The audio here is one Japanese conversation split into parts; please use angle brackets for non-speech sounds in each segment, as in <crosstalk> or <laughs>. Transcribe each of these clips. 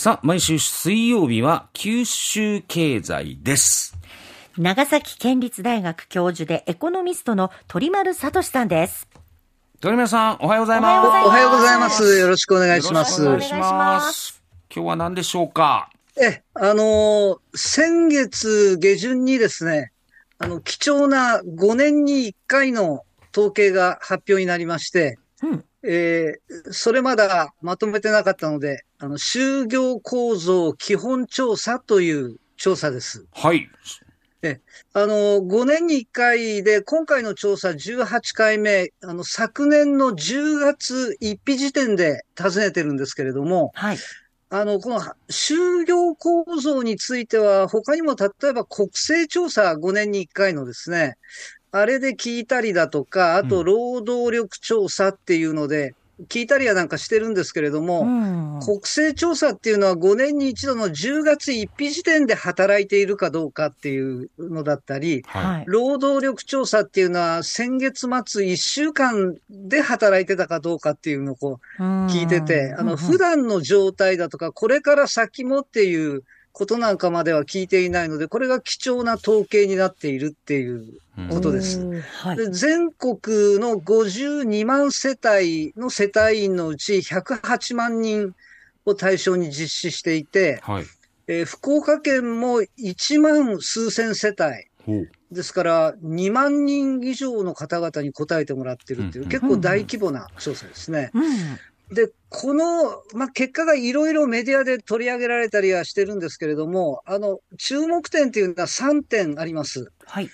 さあ、毎週水曜日は九州経済です。長崎県立大学教授でエコノミストの鳥丸聡さんです。鳥村さん、おはようございます。おおはようございます。よろしくお願いします。よろしくお願いし。ます今日は何でしょうか？え、あのー先月下旬にですね、あの、貴重な5年に1回の統計が発表になりまして、うんえーそれまだまとめてなかったので、あの、就業構造基本調査という調査です。はい。あの、5年に1回で、今回の調査18回目、あの、昨年の10月1日時点で尋ねてるんですけれども、はい。あの、この就業構造については、他にも例えば国勢調査5年に1回のですね、あれで聞いたりだとか、あとうん労働力調査っていうので、聞いたりはなんかしてるんですけれども、うん。国勢調査っていうのは5年に一度の10月1日時点で働いているかどうかっていうのだったり、はい。労働力調査っていうのは先月末1週間で働いてたかどうかっていうのをこう聞いてて、あの、普段の状態だとか、これから先もっていうことなんかまでは聞いていないので、これが貴重な統計になっているっていううんことですはい。で全国の52万世帯の世帯員のうち108万人を対象に実施していて、はい。えー福岡県も1万数千世帯。ですから2万人以上の方々に答えてもらってるっていう、うん結構大規模な調査ですね。うん。で、この、まあ、結果がいろいろメディアで取り上げられたりはしてるんですけれども、あの、注目点っていうのは3点あります。はい。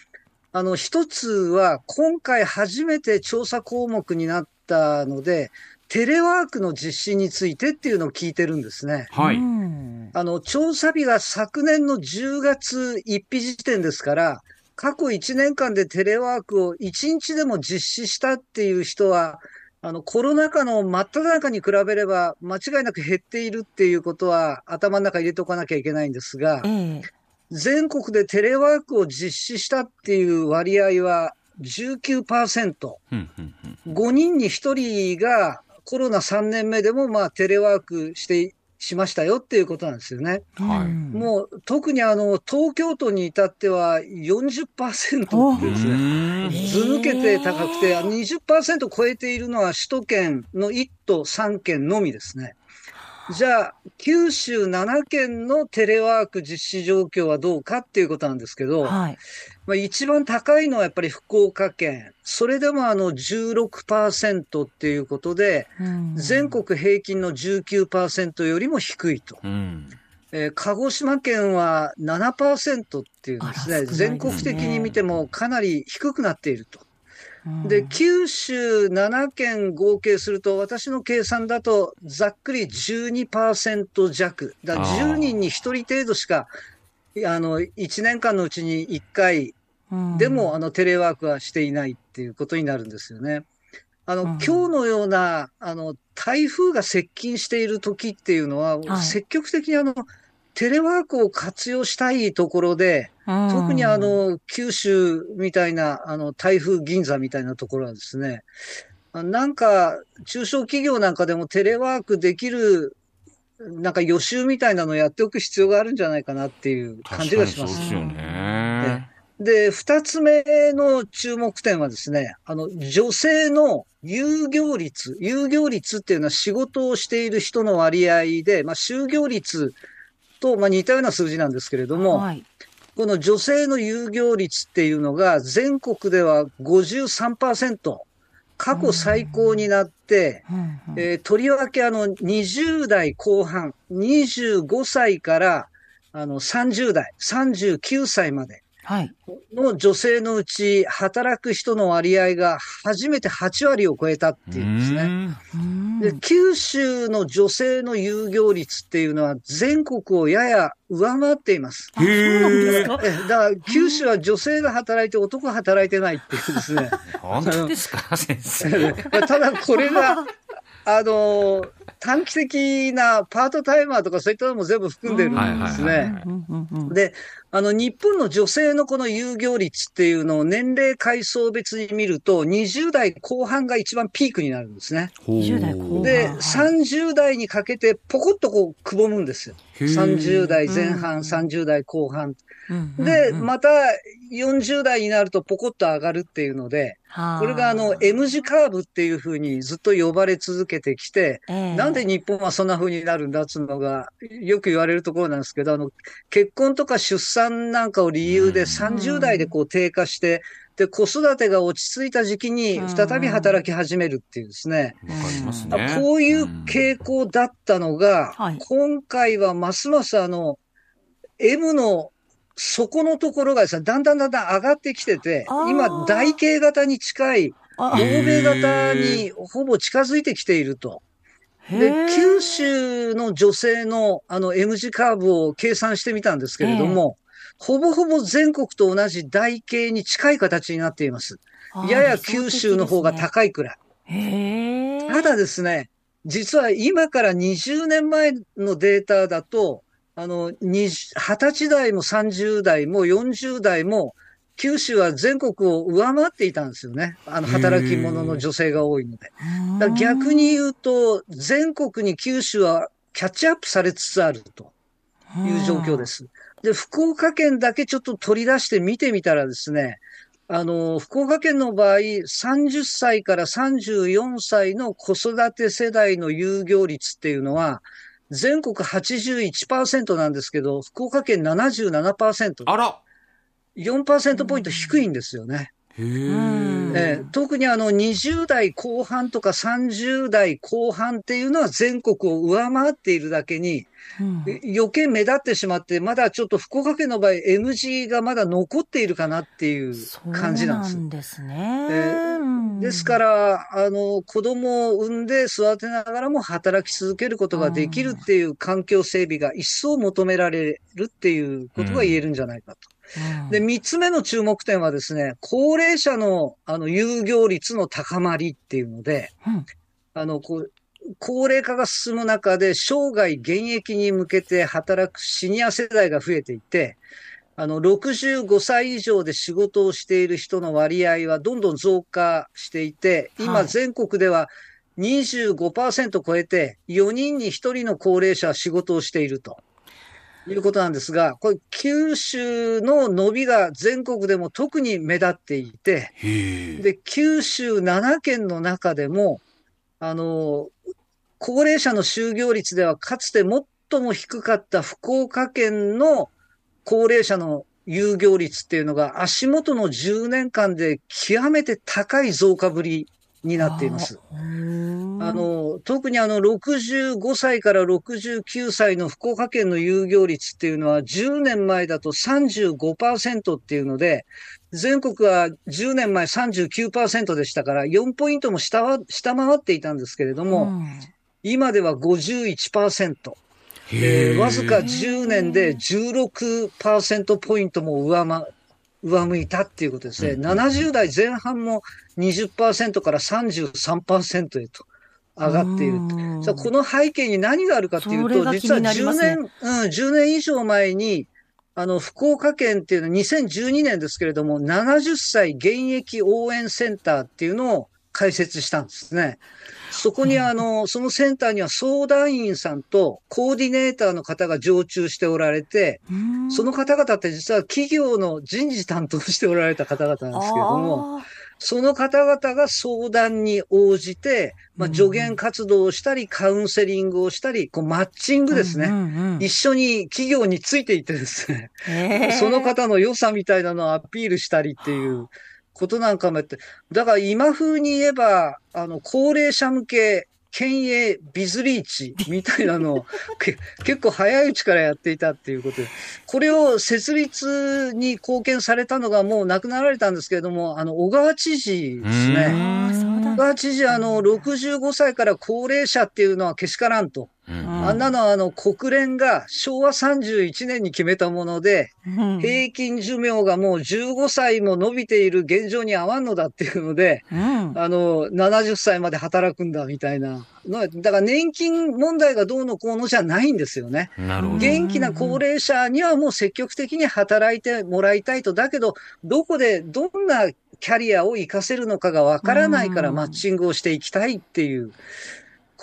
あの、一つは、今回初めて調査項目になったので、テレワークの実施についてっていうのを聞いてるんですね。はい。うんあの、調査日が昨年の10月1日時点ですから、過去1年間でテレワークを1日でも実施したっていう人は、あの、コロナ禍の真っ只中に比べれば間違いなく減っているっていうことは頭の中に入れておかなきゃいけないんですが、ええ。全国でテレワークを実施したっていう割合は19%。うんうんうん5人に1人がコロナ3年目でもまあテレワークして、しましたよっていうことなんですよね。はいうんもう特にあの東京都に至っては40%おってですね、うんず抜けて高くて、20%超えているのは首都圏の1都3県のみですね。じゃあ、九州7県のテレワーク実施状況はどうかっていうことなんですけど、はい。まあ、一番高いのはやっぱり福岡県。それでもあの16%っていうことで、うん全国平均の19%よりも低いと。うん。えー鹿児島県は7%っていうですね、あら少ないですね全国的に見てもかなり低くなっていると。うん。で、九州7県合計すると、私の計算だとざっくり12%弱。だからあー。10人に1人程度しか、いあの、1年間のうちに1回うん。でも、あの、テレワークはしていないっていうことになるんですよね。あの、うん。今日のような、あの、台風が接近している時っていうのは、はい。積極的にあの、テレワークを活用したいところで、うん特にあの、九州みたいな、あの、台風銀座みたいなところはですね、あなんか、中小企業なんかでもテレワークできる、なんか予習みたいなのをやっておく必要があるんじゃないかなっていう感じがします確かにそうで。すよね。で、二つ目の注目点はですね、あの、女性の有業率、有業率っていうのは仕事をしている人の割合で、まあ、就業率と、まあ、似たような数字なんですけれども、はい。この女性の有業率っていうのが全国では53%、過去最高になって、うんうんえーとりわけあの20代後半、25歳からあの30代、39歳まではい。の女性のうち働く人の割合が初めて8割を超えたっていうんですね。で九州の女性の有業率っていうのは全国をやや上回っています。あそうなんですか？えだから九州は女性が働いて男が働いてないっていうですね。本当ですか先生。ただこれが、<laughs> あの、短期的なパートタイマーとかそういったのも全部含んでるんですね。で、あの、日本の女性のこの有業率っていうのを年齢階層別に見ると、20代後半が一番ピークになるんですね。ほう20代後半で、はい30代にかけてポコッとこうくぼむんですよ。へー。30代前うん半、30代後半。うん。うんで、うん。また40代になるとポコッと上がるっていうので、はあ。これがあの M 字カーブっていうふうにずっと呼ばれ続けてきて、ええ。なんで日本はそんな風になるんだっつうのがよく言われるところなんですけど、あの、結婚とか出産なんかを理由でうん30代でこう低下して、で、子育てが落ち着いた時期に再び働き始めるっていうですね。わかりますあね。こういう傾向だったのが、はい今回はますますあの、M の底のところがですね、だんだんだんだん上がってきてて今、台形型に近い、あ欧米型にほぼ近づいてきていると。で、九州の女性のあの M 字カーブを計算してみたんですけれども、ほぼほぼ全国と同じ台形に近い形になっています。あやや九州の方が高いくらい。へえ。ただですね、実は今から20年前のデータだと、あの、20 20歳代も30代も40代も、九州は全国を上回っていたんですよね。あの、働き者の女性が多いので。うんだ逆に言うと、全国に九州はキャッチアップされつつあるという状況です。で、福岡県だけちょっと取り出して見てみたらですね、あの、福岡県の場合、30歳から34歳の子育て世代の有業率っていうのは、全国81%なんですけど、福岡県77%。あら4%ポイント低いんですよね。え。えー特にあの20代後半とか30代後半っていうのは全国を上回っているだけに、うんえ余計目立ってしまって、まだちょっと福岡県の場合 M 字がまだ残っているかなっていう感じなんですそう。なんですね。えうんですから、あの、子供を産んで育てながらも働き続けることができるっていう環境整備が一層求められるっていうことが言えるんじゃないかと。うん。で、三つ目の注目点はですね、高齢者の、あの、有業率の高まりっていうので、うん。あの、こう、高齢化が進む中で、生涯現役に向けて働くシニア世代が増えていて、あの、65歳以上で仕事をしている人の割合はどんどん増加していて、は今い。全国では25%超えて、4人に1人の高齢者は仕事をしていると。いうことなんですが、これ、九州の伸びが全国でも特に目立っていて。で、九州7県の中でも、あの、高齢者の就業率ではかつて最も低かった福岡県の高齢者の有業率っていうのが足元の10年間で極めて高い増加ぶりになっています。特にあの、65歳から69歳の福岡県の有業率っていうのは、10年前だと35%っていうので、全国は10年前39%でしたから、4ポイントも下は下回っていたんですけれども、うん今では51%。へえーえ。わずか10年で16%ポイントも上回上向いたっていうことですね。うん70代前半も20%から33%へと上がっている。うん。さあこの背景に何があるかっていうと、それが気実はになりま10すね。年、うん、10年以上前に、あの、福岡県っていうのは2012年ですけれども、70歳現役応援センターっていうのを開設したんですね。そこにあの、そのセンターには相談員さんとコーディネーターの方が常駐しておられて、うん。その方々って実は企業の人事担当しておられた方々なんですけれども、その方々が相談に応じて、まあ、うん助言活動をしたり、カウンセリングをしたり、こうマッチングですね。うんうんうん。一緒に企業についていってですね、へー。<laughs> その方の良さみたいなのをアピールしたりっていうことなんかもやって、だから今風に言えば、あの、高齢者向け、県営ビズリーチみたいなのを <laughs> け結構早いうちからやっていたっていうことで、これを設立に貢献されたのがもう亡くなられたんですけれども、あの、小川知事ですね。小川知事はあの、65歳から高齢者っていうのはけしからんと。うんあんなのはあの国連が昭和31年に決めたもので、うん平均寿命がもう15歳も伸びている現状に合わんのだっていうので、うんあの、70歳まで働くんだみたいなの。だから年金問題がどうのこうのじゃないんですよね。元気な高齢者にはもう積極的に働いてもらいたいと。だけど、どこでどんなキャリアを活かせるのかがわからないからうんマッチングをしていきたいっていう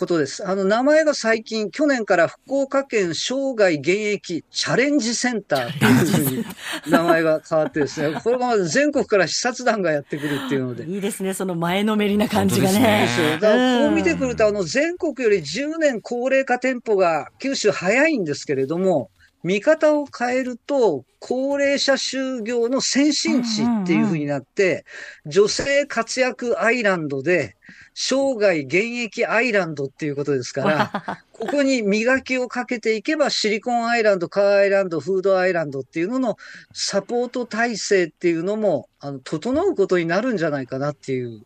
ことです。あの、名前が最近、去年から福岡県生涯現役チャレンジセンターっていうふうに名前が変わってですね、<laughs> これが全国から視察団がやってくるっていうので。いいですね、その前のめりな感じがね。ですねだからこう見てくると、あの、全国より10年高齢化店舗が九州早いんですけれども、見方を変えると、高齢者就業の先進地っていう風になって、女性活躍アイランドで、生涯現役アイランドっていうことですから、<laughs> ここに磨きをかけていけば、シリコンアイランド、カーアイランド、フードアイランドっていうののサポート体制っていうのも、あの、整うことになるんじゃないかなっていう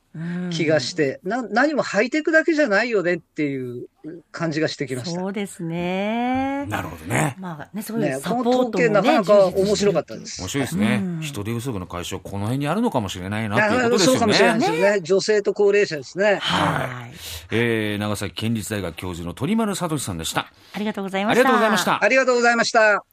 気がして、な何もハイテクだけじゃないよねっていう感じがしてきました。そうですね。なるほどね。まあね、そういねう、サこポートもね、の統計なかなか面白かったです。面白いですね。うん人手不足の解消、この辺にあるのかもしれないいなっていうこやとですよそうかもしれないね。ですよね。女性と高齢者ですね。はい。えー、長崎県立大学教授の鳥丸聡さんでした。ありがとうございました。ありがとうございました。ありがとうございました。